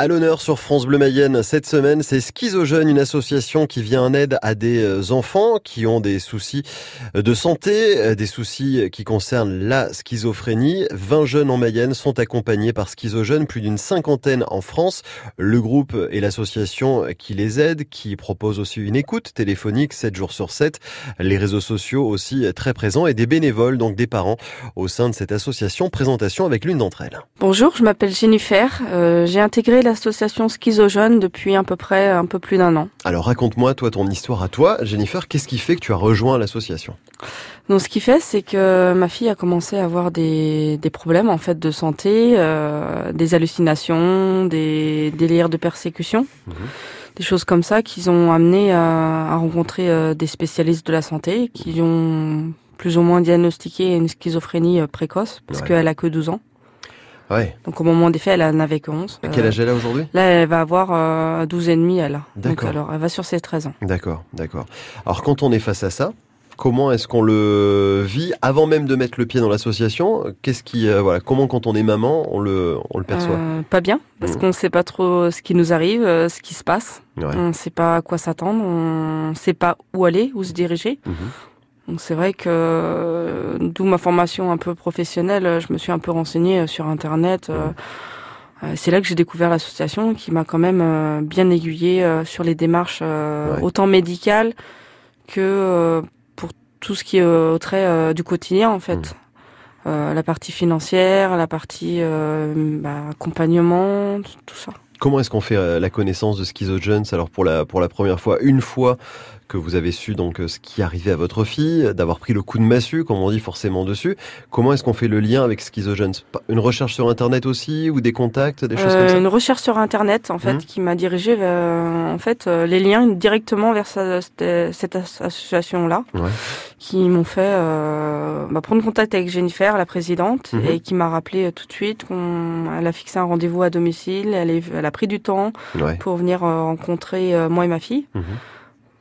À l'honneur sur France Bleu Mayenne cette semaine, c'est Schizojeune, une association qui vient en aide à des euh, enfants qui ont des soucis de santé, euh, des soucis qui concernent la schizophrénie. 20 jeunes en Mayenne sont accompagnés par Schizojeune, plus d'une cinquantaine en France. Le groupe et l'association qui les aide, qui propose aussi une écoute téléphonique 7 jours sur 7. Les réseaux sociaux aussi très présents et des bénévoles, donc des parents au sein de cette association. Présentation avec l'une d'entre elles. Bonjour, je m'appelle Jennifer. Euh, J'ai intégré l'association Schizojeune depuis à peu près un peu plus d'un an. Alors raconte-moi toi ton histoire à toi, Jennifer. Qu'est-ce qui fait que tu as rejoint l'association? Donc ce qui fait, c'est que ma fille a commencé à avoir des, des problèmes en fait de santé, euh, des hallucinations, des délires de persécution. Mmh. Des choses comme ça qui ont amené à, à rencontrer euh, des spécialistes de la santé qui ont plus ou moins diagnostiqué une schizophrénie euh, précoce parce ouais. qu'elle a que 12 ans. Ouais. Donc au moment des faits, elle n'avait que 11. À quel âge elle a aujourd'hui? Là, elle va avoir euh, 12 et demi, elle. Donc alors, elle va sur ses 13 ans. D'accord, d'accord. Alors quand on est face à ça, comment est-ce qu'on le vit avant même de mettre le pied dans l'association? Qu'est-ce qui, euh, voilà, comment quand on est maman, on le, on le perçoit? Euh, Pas bien, parce mmh. qu'on ne sait pas trop ce qui nous arrive, euh, ce qui se passe. Ouais. On ne sait pas à quoi s'attendre, on ne sait pas où aller, où se diriger. Mmh. Donc c'est vrai que d'où ma formation un peu professionnelle, je me suis un peu renseignée sur internet. Euh, c'est là que j'ai découvert l'association qui m'a quand même euh, bien aiguillée euh, sur les démarches ouais. autant médicales que pour tout ce qui est au trait du quotidien en fait. Mmh. la partie financière, la partie bah, accompagnement, tout ça. Comment est-ce qu'on fait la connaissance de Schizojones alors pour la pour la première fois, une fois que vous avez su donc ce qui arrivait à votre fille, d'avoir pris le coup de massue, comme on dit forcément dessus. Comment est-ce qu'on fait le lien avec Schizogenes Une recherche sur Internet aussi ou des contacts, des choses euh, comme ça? Une recherche sur Internet en fait mmh. qui m'a dirigé vers en fait euh, les liens directement vers sa, cette association là, ouais. qui m'ont fait euh, bah, prendre contact avec Jennifer, la présidente, mmh. et qui m'a rappelé tout de suite qu'on a fixé un rendez-vous à domicile. Elle, est, elle a pris du temps ouais. pour venir rencontrer moi et ma fille. Mmh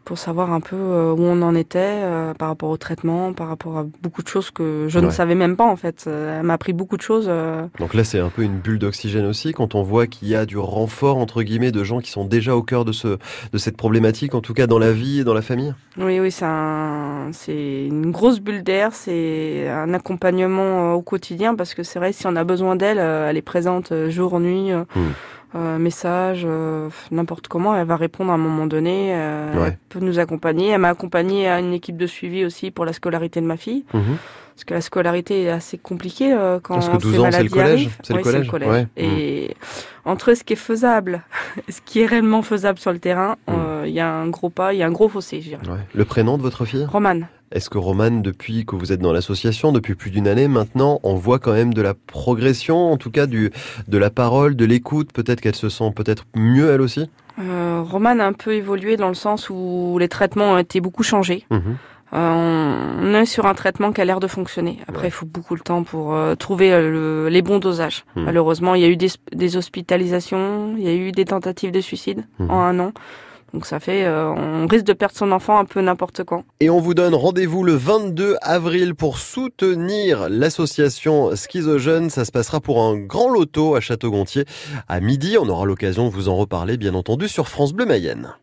pour savoir un peu euh, où on en était euh, par rapport au traitement, par rapport à beaucoup de choses que je ouais. ne savais même pas en fait. Euh, elle m'a appris beaucoup de choses. Donc là, c'est un peu une bulle d'oxygène aussi quand on voit qu'il y a du renfort entre guillemets de gens qui sont déjà au cœur de ce de cette problématique, en tout cas dans la vie et dans la famille? Oui, oui, c'est un, c'est une grosse bulle d'air, c'est un accompagnement au quotidien parce que c'est vrai si on a besoin d'elle, elle est présente jour nuit. Mmh euh, message, euh, n'importe comment, elle va répondre à un moment donné. Euh, ouais. Elle peut nous accompagner. Elle m'a accompagné à une équipe de suivi aussi pour la scolarité de ma fille. Mmh. Parce que la scolarité est assez compliquée quand Parce que 12 ans, c'est le collège. C'est oui, le collège. Le collège. Ouais. Et mmh. entre ce qui est faisable, ce qui est réellement faisable sur le terrain, il mmh. y a un gros pas, il y a un gros fossé, je dirais. Ouais. Le prénom de votre fille? Romane. Est-ce que Romane, depuis que vous êtes dans l'association, depuis plus d'une année maintenant, on voit quand même de la progression, en tout cas du, de la parole, de l'écoute? Peut-être qu'elle se sent peut-être mieux elle aussi? Euh, Romane a un peu évolué dans le sens où les traitements ont été beaucoup changés. Mmh. Euh, on est sur un traitement qui a l'air de fonctionner. Après, ouais. il faut beaucoup de temps pour euh, trouver le, les bons dosages. Mmh. Malheureusement, il y a eu des, des, hospitalisations, il y a eu des tentatives de suicide mmh. en un an. Donc ça fait, euh, on risque de perdre son enfant un peu n'importe quand. Et on vous donne rendez-vous le 22 avril pour soutenir l'association Schizogène. Ça se passera pour un grand loto à Château-Gontier à midi. On aura l'occasion de vous en reparler, bien entendu, sur France Bleu Mayenne.